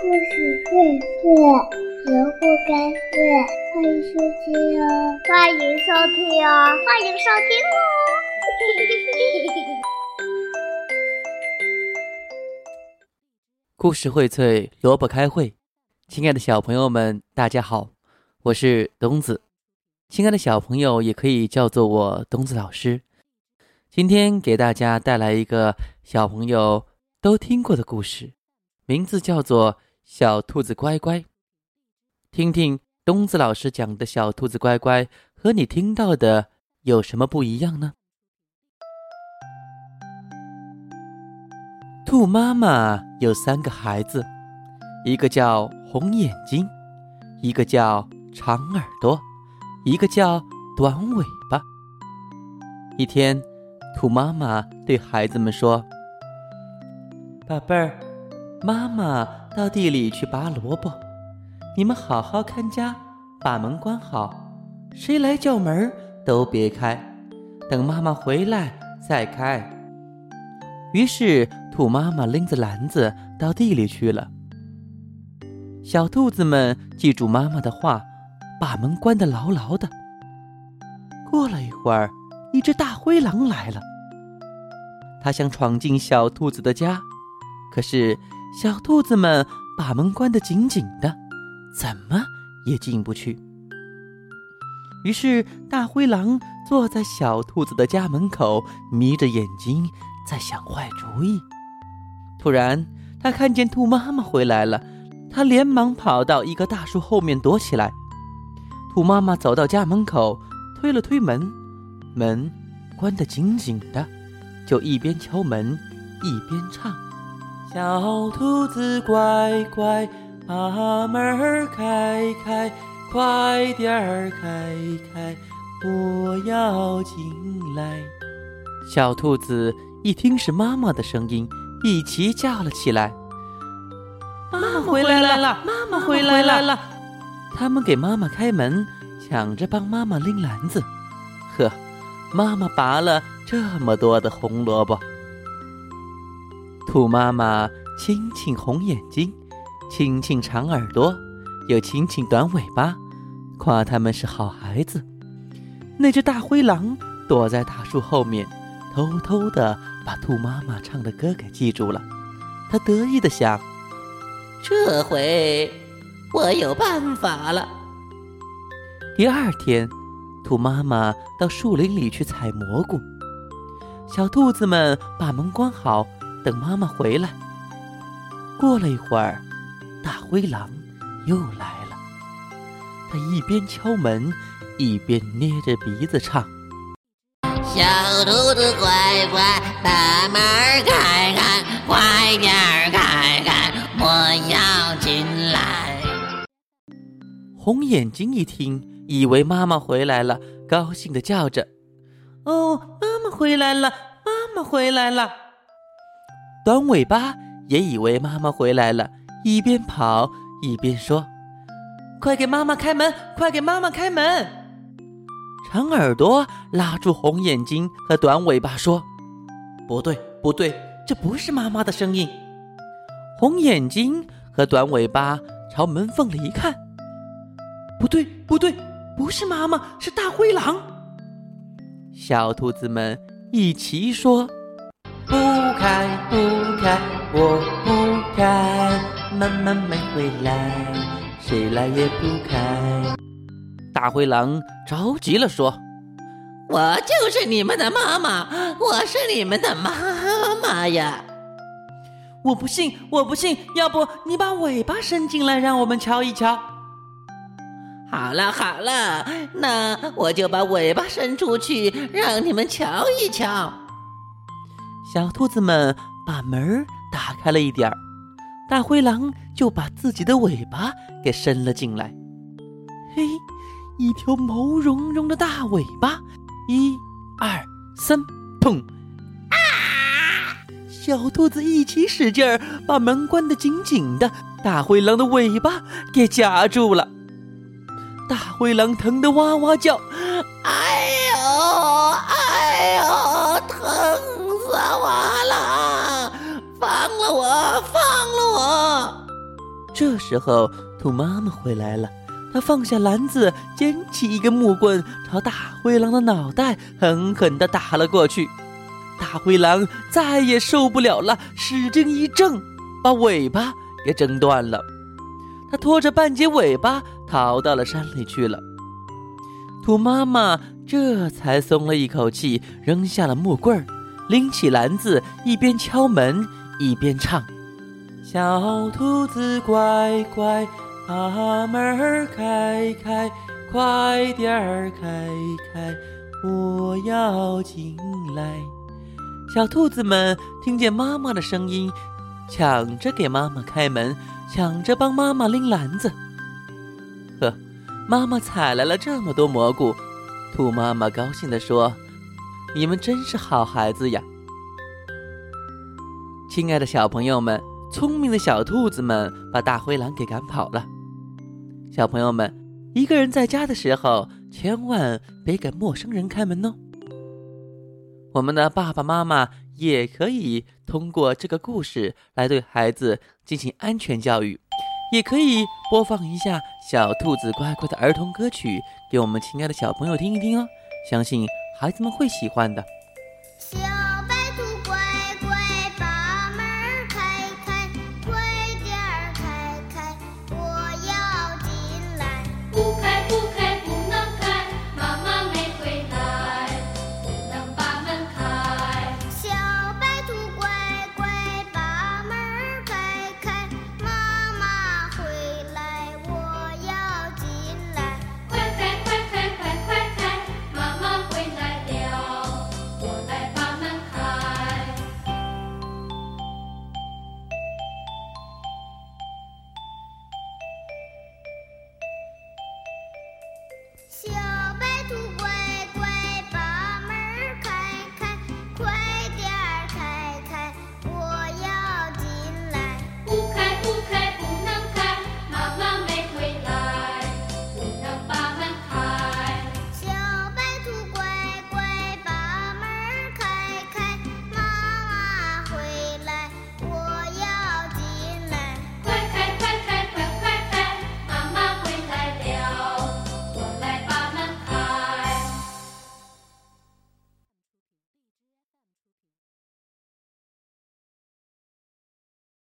故事会睡，萝卜开会，欢迎收听哦！欢迎收听哦！欢迎收听哦！故事荟萃，萝卜开会。亲爱的小朋友们，大家好，我是东子。亲爱的小朋友，也可以叫做我东子老师。今天给大家带来一个小朋友都听过的故事，名字叫做《小兔子乖乖》。听听东子老师讲的小兔子乖乖和你听到的有什么不一样呢？兔妈妈有三个孩子，一个叫红眼睛，一个叫长耳朵，一个叫短尾巴。一天。兔妈妈对孩子们说：“宝贝儿，妈妈到地里去拔萝卜，你们好好看家，把门关好，谁来叫门都别开，等妈妈回来再开。”于是，兔妈妈拎着篮子到地里去了。小兔子们记住妈妈的话，把门关得牢牢的。过了一会儿。一只大灰狼来了，它想闯进小兔子的家，可是小兔子们把门关得紧紧的，怎么也进不去。于是大灰狼坐在小兔子的家门口，眯着眼睛在想坏主意。突然，他看见兔妈妈回来了，他连忙跑到一棵大树后面躲起来。兔妈妈走到家门口，推了推门。门关得紧紧的，就一边敲门一边唱：“小兔子乖乖，把门儿开开，快点儿开开，我要进来。”小兔子一听是妈妈的声音，一齐叫了起来：“妈妈回来了！妈妈回来了！”他们给妈妈开门，抢着帮妈妈拎篮子。呵。妈妈拔了这么多的红萝卜，兔妈妈亲亲红眼睛，亲亲长耳朵，又亲亲短尾巴，夸他们是好孩子。那只大灰狼躲在大树后面，偷偷的把兔妈妈唱的歌给记住了。他得意的想：这回我有办法了。第二天。兔妈妈到树林里去采蘑菇，小兔子们把门关好，等妈妈回来。过了一会儿，大灰狼又来了，他一边敲门，一边捏着鼻子唱：“小兔子乖乖，把门开开，快点开开，我要进来。”红眼睛一听。以为妈妈回来了，高兴的叫着：“哦，妈妈回来了，妈妈回来了！”短尾巴也以为妈妈回来了，一边跑一边说：“快给妈妈开门，快给妈妈开门！”长耳朵拉住红眼睛和短尾巴说：“不对，不对，这不是妈妈的声音。”红眼睛和短尾巴朝门缝里一看：“不对，不对！”不是妈妈，是大灰狼。小兔子们一齐说：“不开，不开，我不开，妈妈没回来，谁来也不开。”大灰狼着急了，说：“我就是你们的妈妈，我是你们的妈妈呀！”我不信，我不信，要不你把尾巴伸进来，让我们瞧一瞧。好了好了，那我就把尾巴伸出去，让你们瞧一瞧。小兔子们把门打开了一点儿，大灰狼就把自己的尾巴给伸了进来。嘿，一条毛茸茸的大尾巴，一、二、三，砰！啊！小兔子一起使劲儿，把门关得紧紧的，大灰狼的尾巴给夹住了。大灰狼疼得哇哇叫，我，放了我！这时候，兔妈妈回来了。她放下篮子，捡起一根木棍，朝大灰狼的脑袋狠狠地打了过去。大灰狼再也受不了了，使劲一挣，把尾巴给挣断了。他拖着半截尾巴逃到了山里去了。兔妈妈这才松了一口气，扔下了木棍儿，拎起篮子，一边敲门一边唱：“小兔子乖乖。”把门儿开开，快点儿开开，我要进来。小兔子们听见妈妈的声音，抢着给妈妈开门，抢着帮妈妈拎篮子。呵，妈妈采来了这么多蘑菇，兔妈妈高兴地说：“你们真是好孩子呀！”亲爱的小朋友们，聪明的小兔子们把大灰狼给赶跑了。小朋友们，一个人在家的时候，千万别给陌生人开门哦。我们的爸爸妈妈也可以通过这个故事来对孩子进行安全教育，也可以播放一下小兔子乖乖的儿童歌曲给我们亲爱的小朋友听一听哦，相信孩子们会喜欢的。小